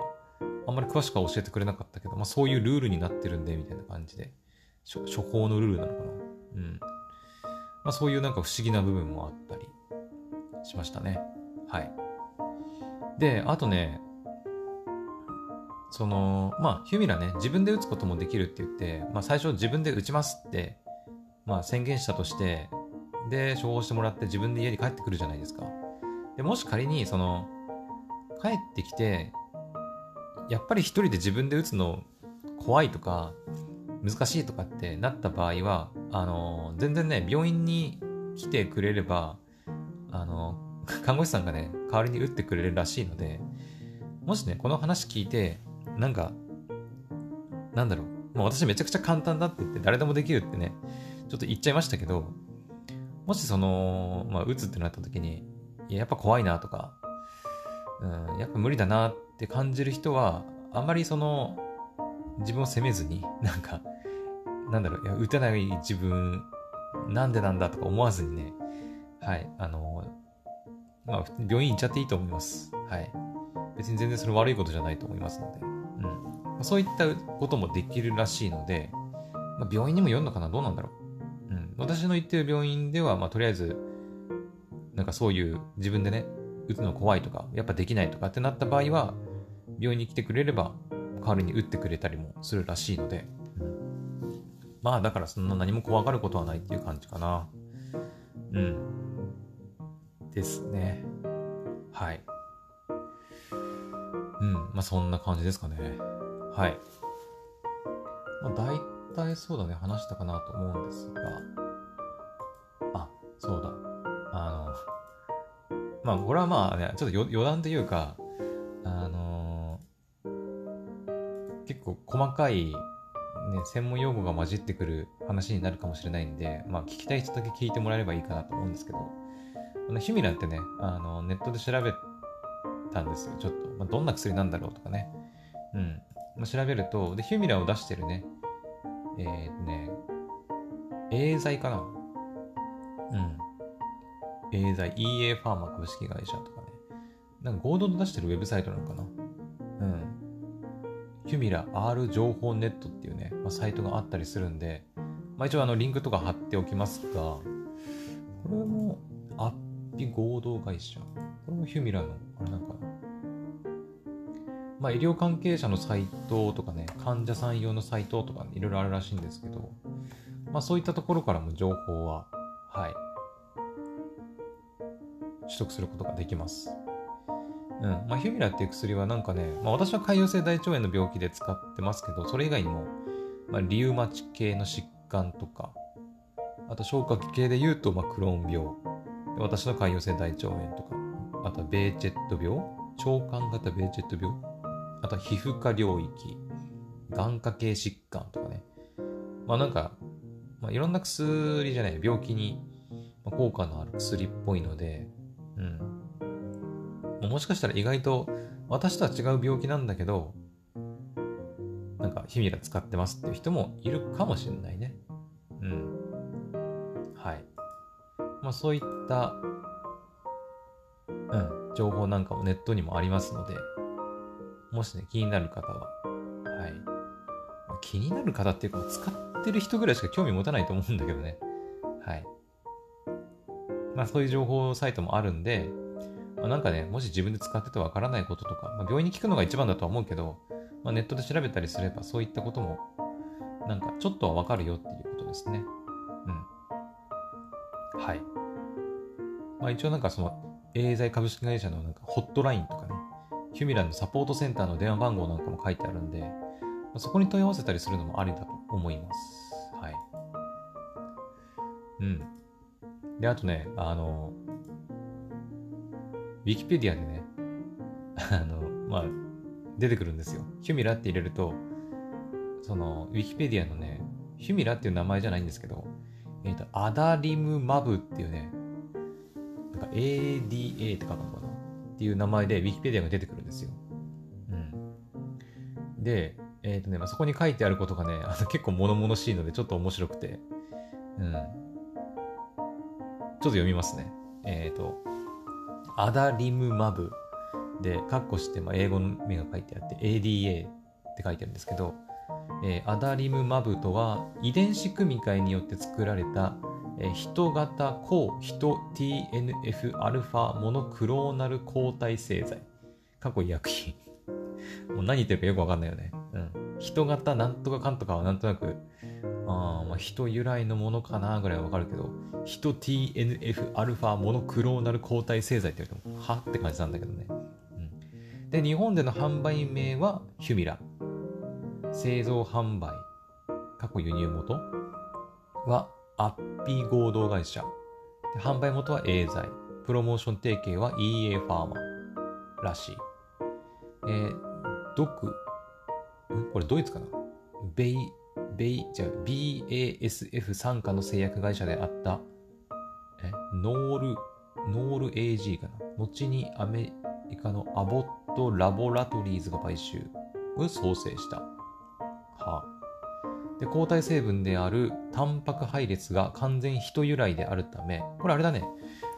あんまり詳しくは教えてくれなかったけど、まあそういうルールになってるんで、みたいな感じで、処方のルールなのかな。うん。まあそういうなんか不思議な部分もあったりしましたね。はい。で、あとね、その、まあ、ヒュミラね、自分で打つこともできるって言って、まあ、最初自分で打ちますって、まあ、宣言したとして、で、処方してもらって自分で家に帰ってくるじゃないですか。で、もし仮に、その、帰ってきて、やっぱり一人で自分で打つの怖いとか、難しいとかってなった場合は、あの、全然ね、病院に来てくれれば、あの、看護師さんがね、代わりに打ってくれるらしいので、もしね、この話聞いて、なんか、なんだろう、もう私めちゃくちゃ簡単だって言って誰でもできるってね、ちょっと言っちゃいましたけど、もしその、まあ、打つってなった時に、いや、やっぱ怖いなとか、うん、やっぱ無理だなって感じる人は、あんまりその、自分を責めずに、なんか、なんだろう、いや、打てない自分、なんでなんだとか思わずにね、はい、あの、まあ、病院行っちゃっていいと思います。はい。別に全然それ悪いことじゃないと思いますので、うんま。そういったこともできるらしいので、まあ、病院にもよるのかな？どうなんだろう？うん。私の行ってる病院では、まあ、とりあえず、なんかそういう自分でね、打つの怖いとか、やっぱできないとかってなった場合は、病院に来てくれれば、代わりに打ってくれたりもするらしいので、うん、まあだからそんな何も怖がることはないっていう感じかな。うん。ですね。はい。うん、まあそんな感じですかね。はい。まあ大体そうだね、話したかなと思うんですが、あ、そうだ。あの、まあこれはまあね、ちょっと余談というか、あのー、結構細かい、ね、専門用語が混じってくる話になるかもしれないんで、まあ聞きたい人だけ聞いてもらえればいいかなと思うんですけど、このヒミラってね、あの、ネットで調べたんですよ、ちょっと。まあ、どんな薬なんだろうとかね。うん。まあ、調べると、で、ヒュミラを出してるね、えー、とね、エーザイかなうん。エーザイ、EA ファーマ株式会社とかね。なんか合同で出してるウェブサイトなのかなうん。ヒュミラ R 情報ネットっていうね、まあ、サイトがあったりするんで、まあ一応あのリンクとか貼っておきますが、これも合同会社。これもヒュミラの、あれなんかなまあ、医療関係者のサイトとかね、患者さん用のサイトとか、ね、いろいろあるらしいんですけど、まあ、そういったところからも情報は、はい、取得することができます。うん。まあ、ヒュミラっていう薬はなんかね、まあ、私は潰瘍性大腸炎の病気で使ってますけど、それ以外にも、まあ、リウマチ系の疾患とか、あと消化器系で言うと、まあ、クローン病、私の潰瘍性大腸炎とか、あとはベーチェット病、腸管型ベーチェット病、あとは皮膚科領域、眼科系疾患とかね。まあなんか、まあ、いろんな薬じゃない、病気に効果のある薬っぽいので、うん。もしかしたら意外と私とは違う病気なんだけど、なんかヒミラ使ってますっていう人もいるかもしれないね。うん。はい。まあそういった、うん、情報なんかもネットにもありますので、もしね、気になる方は、はい。気になる方っていうか、使ってる人ぐらいしか興味持たないと思うんだけどね。はい。まあそういう情報サイトもあるんで、まあ、なんかね、もし自分で使っててわからないこととか、まあ、病院に聞くのが一番だとは思うけど、まあ、ネットで調べたりすればそういったことも、なんかちょっとはわかるよっていうことですね。はい。まあ一応なんかその、エーザイ株式会社のなんかホットラインとかね、ヒュミランのサポートセンターの電話番号なんかも書いてあるんで、まそこに問い合わせたりするのもありだと思います。はい。うん。で、あとね、あの、ウィキペディアでね、あの、まあ、出てくるんですよ。ヒュミラって入れると、その、ウィキペディアのね、ヒュミラっていう名前じゃないんですけど、え、ー、と、アダリムマブっていうね、なんか ADA って書くのかな？っていう名前で Wikipedia が出てくるんですよ。うん。で、えっ、ー、とね、まあ、そこに書いてあることがね、あの結構物々しいのでちょっと面白くて、うん。ちょっと読みますね。えっ、ー、と、アダリムマブで、カッコして、まあ、英語の目が書いてあって、ADA って書いてあるんですけど、えー、アダリムマブとは遺伝子組み換えによって作られたえ人型抗人 TNFα モノクローナル抗体製剤。過去医薬品。もう何言ってるかよくわかんないよね。うん。人型なんとかかんとかはなんとなく、あまあ人由来のものかなぐらいわかるけど、人 TNFα モノクローナル抗体製剤って言われても、は？って感じなんだけどね。うん。で、日本での販売名はヒュミラ。製造販売、過去輸入元はアッピー合同会社。販売元は A 剤。プロモーション提携は EA ファーマーらしい。えー、ドク、ん？これドイツかな？ベイ、ベイ、じゃあ BASF 傘下の製薬会社であった、え、ノール、ノール AG かな？後にアメ、イカのアボット・ラボラトリーズが買収を創生した。で、抗体成分であるタンパク配列が完全人由来であるため、これあれだね。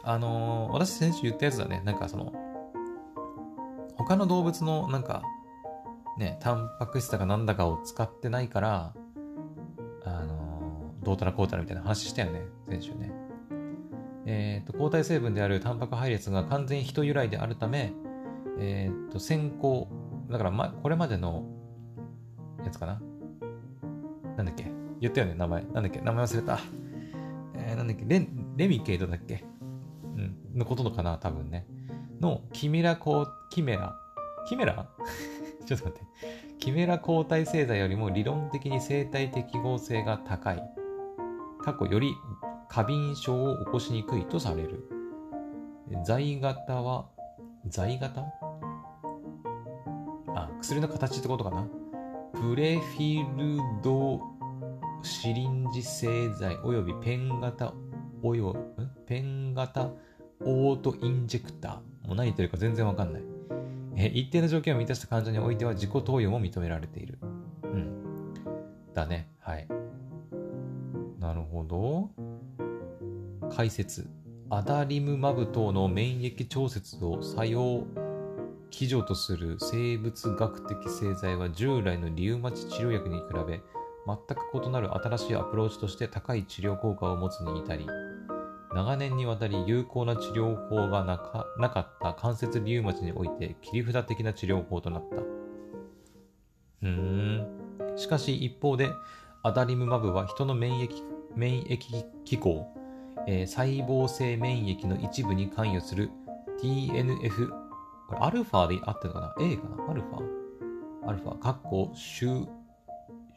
あのー、私先週言ったやつだね。なんかその、他の動物のなんか、ね、タンパク質だかなんだかを使ってないから、あのー、どうたらこうたらみたいな話したよね。先週ね。えっ、ー、と、抗体成分であるタンパク配列が完全人由来であるため、えっ、ー、と、先行、だから、ま、これまでのやつかな。なんだっけ？言ったよね、名前。なんだっけ？名前忘れた。えー、なんだっけ？レレミケイトだっけ？うん。のことのかな、多分ね。の、キメラコキメラ、キメラ？ちょっと待って。キメラ抗体製剤よりも理論的に生体適合性が高い。過去より過敏症を起こしにくいとされる。在型は、在型？あ、薬の形ってことかな。プレフィルドシリンジ製剤およびペン型およ、ペン型オートインジェクター。もう何言ってるか全然わかんない。え一定の条件を満たした患者においては自己投与も認められている。うん。だね。はい。なるほど。解説アダリムマブ等の免疫調節を作用基準とする生物学的製剤は従来のリウマチ治療薬に比べ全く異なる新しいアプローチとして高い治療効果を持つに至り長年にわたり有効な治療法がなかなかった関節リウマチにおいて切り札的な治療法となった。うーん。しかし一方でアダリムマブは人の免疫免疫機構えー、細胞性免疫の一部に関与する TNF、これアルファで合ってるかな ?A かな？アルファ？アルファ、括弧主、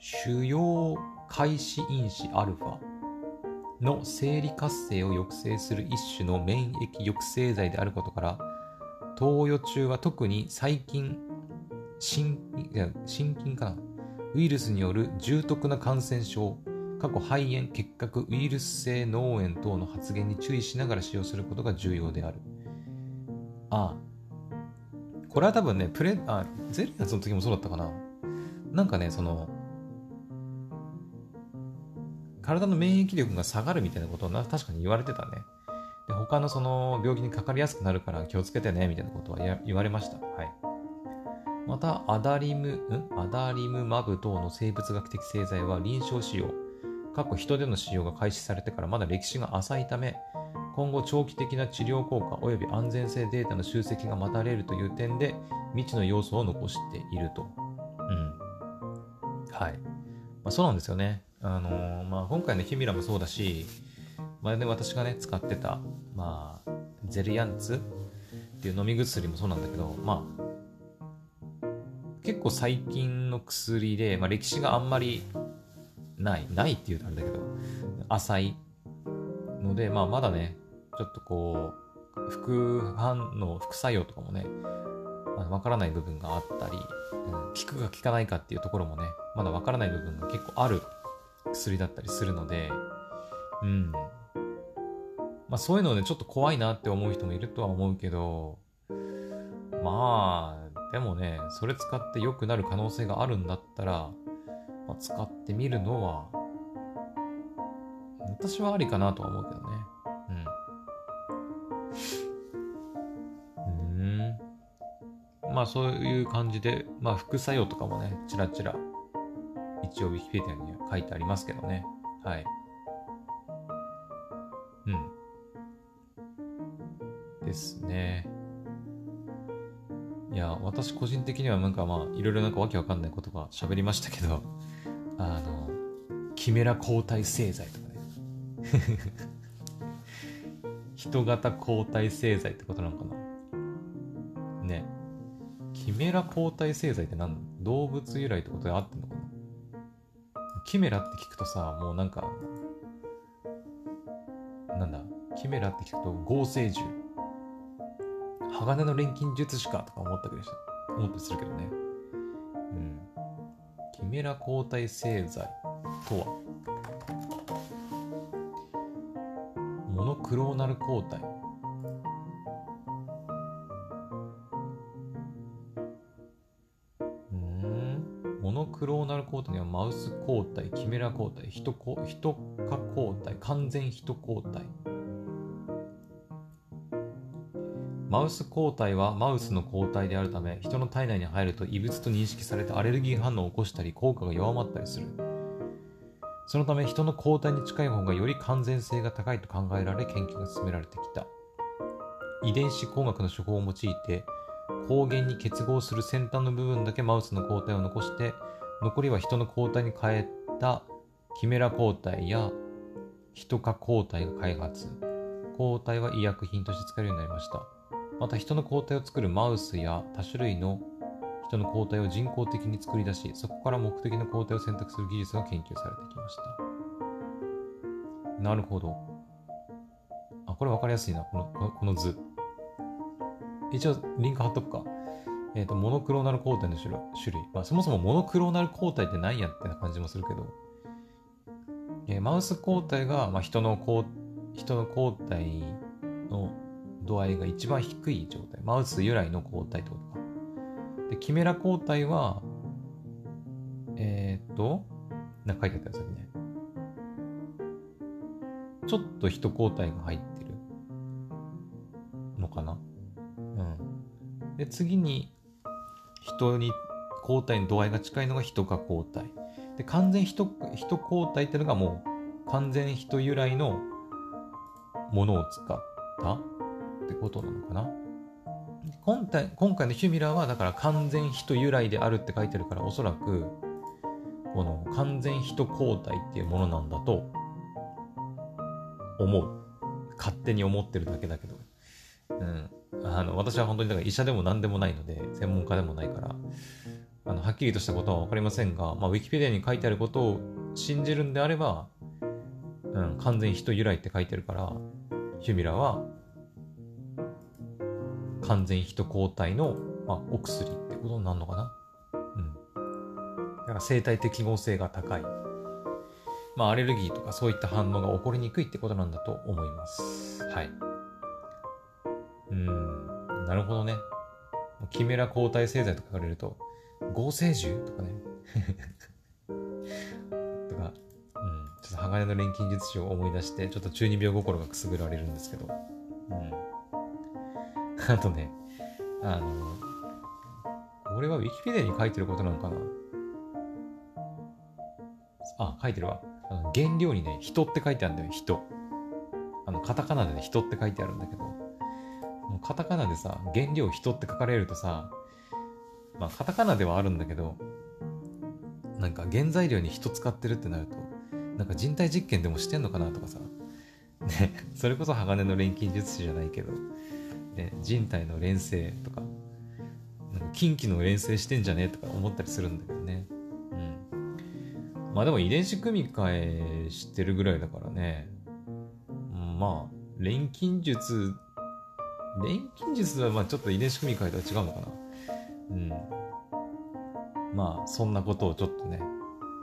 主要開始因子アルファの生理活性を抑制する一種の免疫抑制剤であることから、投与中は特に細菌、心心筋かな？ウイルスによる重篤な感染症、過去肺炎、結核、ウイルス性脳炎等の発現に注意しながら使用することが重要である。ああ。これは多分ね、プレ、あ、ゼリアスの時もそうだったかな。なんかね、その、体の免疫力が下がるみたいなことをな確かに言われてたね。で他のその病気にかかりやすくなるから気をつけてね、みたいなことは言われました。はい。また、アダリム、ん？アダリムマブ等の生物学的製剤は臨床使用、過去人での使用が開始されてからまだ歴史が浅いため、今後長期的な治療効果及び安全性データの集積が待たれるという点で未知の要素を残していると。うん。はい。まあ、そうなんですよね。あのー、まあ、今回のヒミラもそうだし、前で私がね、使ってた、まあ、ゼリアンツっていう飲み薬もそうなんだけど、まあ、結構最近の薬で、まあ、歴史があんまりない、ないっていうとあれだけど、浅いので、まあまだね、ちょっとこう、副反応、副作用とかもね、わ、ま、からない部分があったり、うん、効くか効かないかっていうところもね、まだわからない部分が結構ある薬だったりするので、うん。まあそういうので、ね、ちょっと怖いなって思う人もいるとは思うけど、まあ、でもね、それ使って良くなる可能性があるんだったら、まあ、使ってみるのは、私はありかなとは思うけどね。うん。まあそういう感じで、まあ副作用とかもね、ちらちら、一応 Wikipedia には書いてありますけどね。はい。うん。ですね。いや、私個人的にはなんかまあ、いろいろなんかわけわかんないことが喋りましたけど、あの、キメラ抗体製剤とかね。人型抗体製剤ってことなのかな？ね。キメラ抗体製剤って何動物由来ってことで合ってんのかな？キメラって聞くとさ、もうなんか、なんだ、キメラって聞くと合成獣。鋼の錬金術師かとか思ったりした、思ったりするけどね。うん。キメラ抗体製剤とは？クローナル抗体うんモノクローナル抗体にはマウス抗体、キメラ抗体、ヒトコヒトカ抗体、完全ヒト抗体。マウス抗体はマウスの抗体であるため、人の体内に入ると異物と認識されてアレルギー反応を起こしたり、効果が弱まったりする。そのため、人の抗体に近い方がより完全性が高いと考えられ、研究が進められてきた。遺伝子工学の手法を用いて、抗原に結合する先端の部分だけマウスの抗体を残して、残りは人の抗体に変えたキメラ抗体やヒト化抗体が開発。抗体は医薬品として使えるようになりました。また人の抗体を作るマウスや多種類の人の抗体を人工的に作り出し、そこから目的の抗体を選択する技術が研究されてきました。なるほど。あ、これ分かりやすいな、このこの図。一応、リンク貼っとくか。えっ、ー、と、モノクローナル抗体の種類。まあ、そもそもモノクローナル抗体って何やってな感じもするけど、えー、マウス抗体が、まあ、人の抗人の抗体の度合いが一番低い状態。マウス由来の抗体ってことか。で、キメラ抗体は、えー、っと、なんか書いてあったやつね。ちょっと人抗体が入ってるのかな？うん。で、次に、人に抗体の度合いが近いのが人化抗体。で、完全人、人抗体ってのがもう、完全人由来のものを使ったってことなのかな？今回今回のヒュミラーはだから完全人由来であるって書いてるからおそらくこの完全人抗体っていうものなんだと思う。勝手に思ってるだけだけど、うん、あの私は本当にだから医者でも何でもないので専門家でもないから。あのはっきりとしたことは分かりませんが、まあ、ウィキペディアに書いてあることを信じるんであれば、うん、完全人由来って書いてるからヒュミラーは完全人抗体の、まあ、お薬ってことになるのかな？うん。だから生態適合性が高い。まあ、アレルギーとかそういった反応が起こりにくいってことなんだと思います。はい。うん、なるほどね。キメラ抗体製剤とか言われると、合成獣とかね。とか、うん、ちょっと鋼の錬金術師を思い出して、ちょっと中二病心がくすぐられるんですけど、うん。あとね、あの、これは Wikipedia に書いてることなのかなあ、書いてるわ。あの原料にね、人って書いてあるんだよ、人。あの、カタカナでね、人って書いてあるんだけど、もうカタカナでさ、原料人って書かれるとさ、まあ、カタカナではあるんだけど、なんか原材料に人使ってるってなると、なんか人体実験でもしてんのかなとかさ、ね、それこそ鋼の錬金術師じゃないけど、ね、人体の連成とか、近畿の連成してんじゃねえとか思ったりするんだけどね。うん。まあでも遺伝子組み換えしてるぐらいだからね。うん、まあ、錬金術、錬金術はまあちょっと遺伝子組み換えとは違うのかな。うん。まあ、そんなことをちょっとね、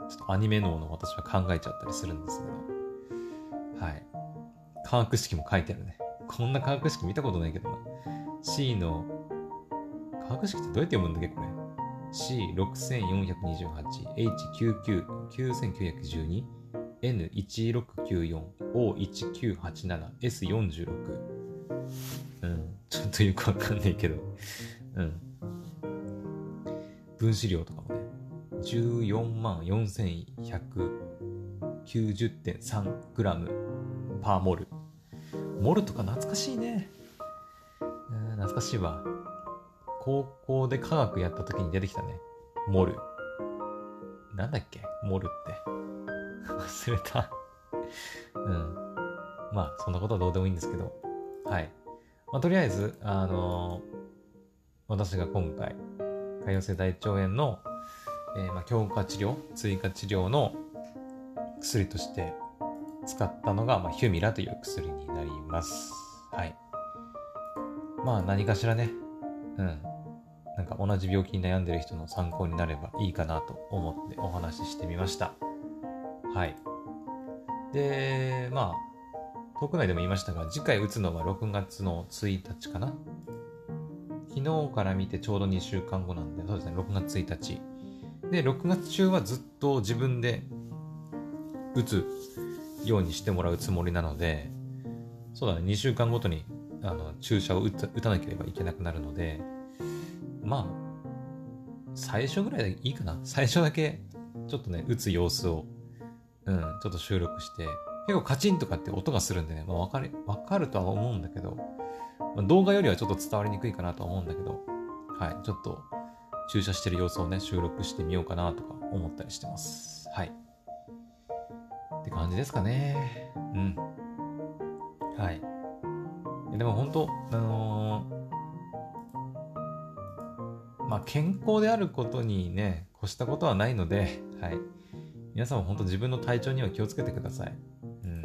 ちょっとアニメ脳の私は考えちゃったりするんですけど。はい。化学式も書いてあるね。こんな化学式見たことないけどな。C の、化学式ってどうやって読むんだっけこれ。C6428、H99、N1694、O1987、S46。うん。ちょっとよくわかんないけど。うん。分子量とかもね。14万4190.3グラムパーモル。モルとか懐かしいね。うん懐かしいわ。高校で科学やった時に出てきたね。モル。なんだっけ？モルって。忘れたうん。まあ、そんなことはどうでもいいんですけど。はい。まあ、とりあえず、あのー、私が今回、潰瘍性大腸炎の、えー、まあ、強化治療、追加治療の薬として使ったのが、まあ、ヒュミラという薬になります。はい。まあ何かしらね、うん。なんか同じ病気に悩んでる人の参考になればいいかなと思ってお話ししてみました。はい。で、まあ、国内でも言いましたが、次回打つのは6月の1日かな昨日から見てちょうど2週間後なんで、そうですね、6月1日で、6月中はずっと自分で打つようにしてもらうつもりなので、そうだね、2週間ごとにあの注射を打た打たなければいけなくなるので、まあ、最初ぐらいでいいかな。最初だけ、ちょっとね、打つ様子を、うん、ちょっと収録して、結構カチンとかって音がするんでね、まあ、わかる、わかるとは思うんだけど、まあ、動画よりはちょっと伝わりにくいかなとは思うんだけど、はい、ちょっと注射してる様子をね、収録してみようかなとか思ったりしてます。はい。って感じですかね。うん。はい。でも本当、あのー、まあ、健康であることにね、越したことはないので、はい。皆さんも本当自分の体調には気をつけてください。うん。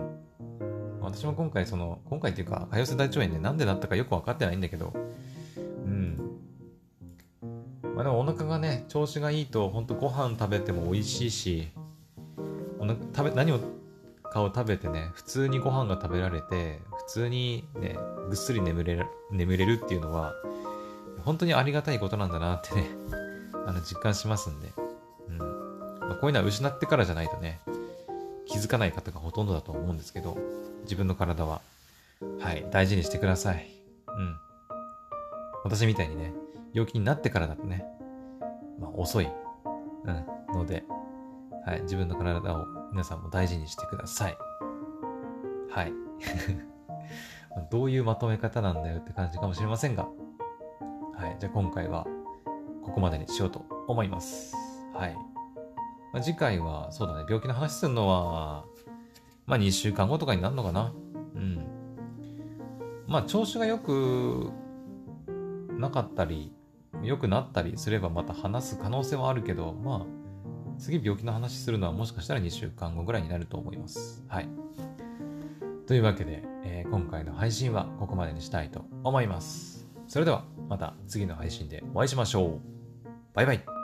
私も今回、その、今回っていうか、潰瘍性大腸炎ね、なんでなったかよくわかってないんだけど、うん。まあでもお腹がね、調子がいいと、本当ご飯食べても美味しいし、お腹食べ、何をかを食べてね、普通にご飯が食べられて、普通にね、ぐっすり眠れる、眠れるっていうのは、本当にありがたいことなんだなってね、あの、実感しますんで。うん。まあ、こういうのは失ってからじゃないとね、気づかない方がほとんどだと思うんですけど、自分の体は、はい、大事にしてください。うん。私みたいにね、病気になってからだとね、まあ、遅い。うん。ので、はい、自分の体を皆さんも大事にしてください。はい。どういうまとめ方なんだよって感じかもしれませんが、はい。じゃあ今回はここまでにしようと思います。はい。まあ、次回は、そうだね、病気の話するのは、まあ2週間後とかになるのかな。うん。まあ調子が良くなかったり、良くなったりすればまた話す可能性はあるけど、まあ、次病気の話するのはもしかしたら2週間後ぐらいになると思います。はい。というわけで、えー、今回の配信はここまでにしたいと思います。それではまた次の配信でお会いしましょう。バイバイ。